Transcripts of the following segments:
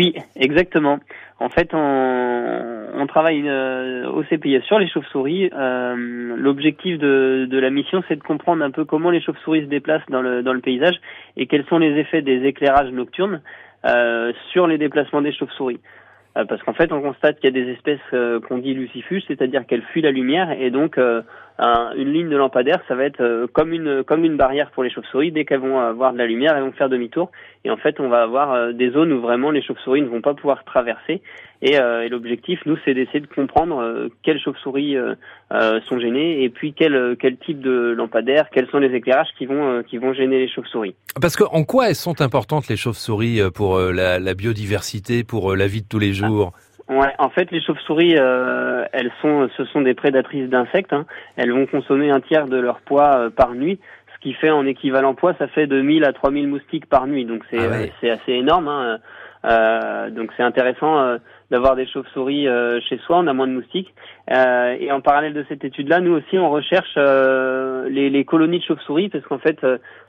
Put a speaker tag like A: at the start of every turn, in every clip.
A: Oui, exactement. En fait, on, on travaille euh, au CPIS sur les chauves-souris. Euh, L'objectif de, la mission, c'est de comprendre un peu comment les chauves-souris se déplacent dans le, dans le paysage et quels sont les effets des éclairages nocturnes euh, sur les déplacements des chauves-souris. Parce qu'en fait, on constate qu'il y a des espèces qu'on dit lucifuges, c'est-à-dire qu'elles fuient la lumière, et donc euh, une ligne de lampadaire, ça va être comme une comme une barrière pour les chauves-souris. Dès qu'elles vont avoir de la lumière, elles vont faire demi-tour, et en fait, on va avoir des zones où vraiment les chauves-souris ne vont pas pouvoir traverser. Et, et l'objectif, nous, c'est d'essayer de comprendre quelles chauves-souris sont gênées, et puis quel quel type de lampadaire, quels sont les éclairages qui vont qui vont gêner les chauves-souris.
B: Parce que en quoi elles sont importantes les chauves-souris pour la, la biodiversité, pour la vie de tous les jours?
A: Ouais, en fait, les chauves-souris, euh, elles sont, ce sont des prédatrices d'insectes. Hein. Elles vont consommer un tiers de leur poids euh, par nuit, ce qui fait en équivalent poids, ça fait de 1000 à 3000 moustiques par nuit. Donc c'est ah c'est assez énorme. Hein. Euh, donc c'est intéressant euh, d'avoir des chauves-souris euh, chez soi, on a moins de moustiques. et en parallèle de cette étude-là, nous aussi on recherche les, les, colonies de chauves-souris parce qu'en fait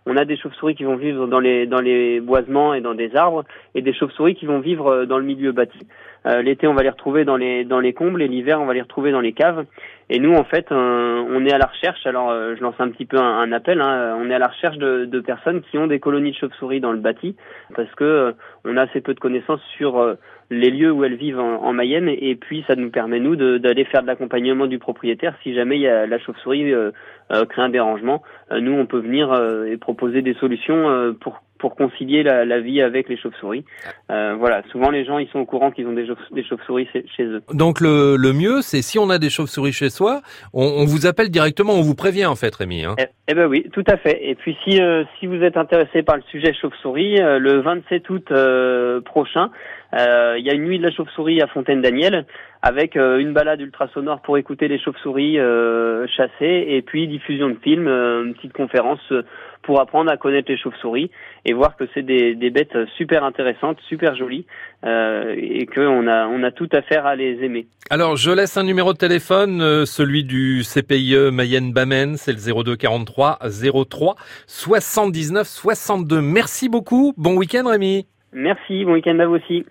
A: on a des chauves-souris qui vont vivre dans les dans les boisements et dans des arbres et des chauves-souris qui vont vivre dans le milieu bâti. L'été on va les retrouver dans les dans les combles et l'hiver on va les retrouver dans les caves. Et nous en fait on est à la recherche. Alors je lance un petit peu un, appel. Hein, on est à la recherche de, personnes qui ont des colonies de chauves-souris dans le bâti parce que on a assez peu de connaissances sur euh, les lieux où elles vivent en, Mayenne et puis ça nous permet nous d'aller faire de l'accompagnement du propriétaire si jamais y a la chauve-souris euh, euh, crée un dérangement. nous on peut venir et proposer des solutions pour pour concilier la, la, vie avec les chauves-souris. Euh, voilà, souvent les gens ils sont au courant qu'ils ont des, des chauves-souris chez eux.
B: Donc le, le mieux, c'est si on a des chauves-souris chez soi, on, on, vous appelle directement, on vous prévient en fait, Rémi. Hein.
A: Eh, eh, ben oui, tout à fait. Et puis si euh, si vous êtes intéressé par le sujet chauve-souris, euh, le 27 août euh, prochain, il y a une nuit de la chauve-souris à Fontaine-Daniel avec une balade ultrasonore pour écouter les chauves-souris chasser et puis diffusion de films, une petite conférence pour apprendre à connaître les chauves-souris et voir que c'est des, des, bêtes super intéressantes, super jolies euh, et qu'on a, on a tout à faire à les aimer.
B: Alors je laisse un numéro de téléphone, euh, celui du CPIE Mayenne-Bamène, c'est le 02 43 03 79 62. Merci beaucoup, bon week-end Rémi.
A: Merci, bon week-end à vous aussi.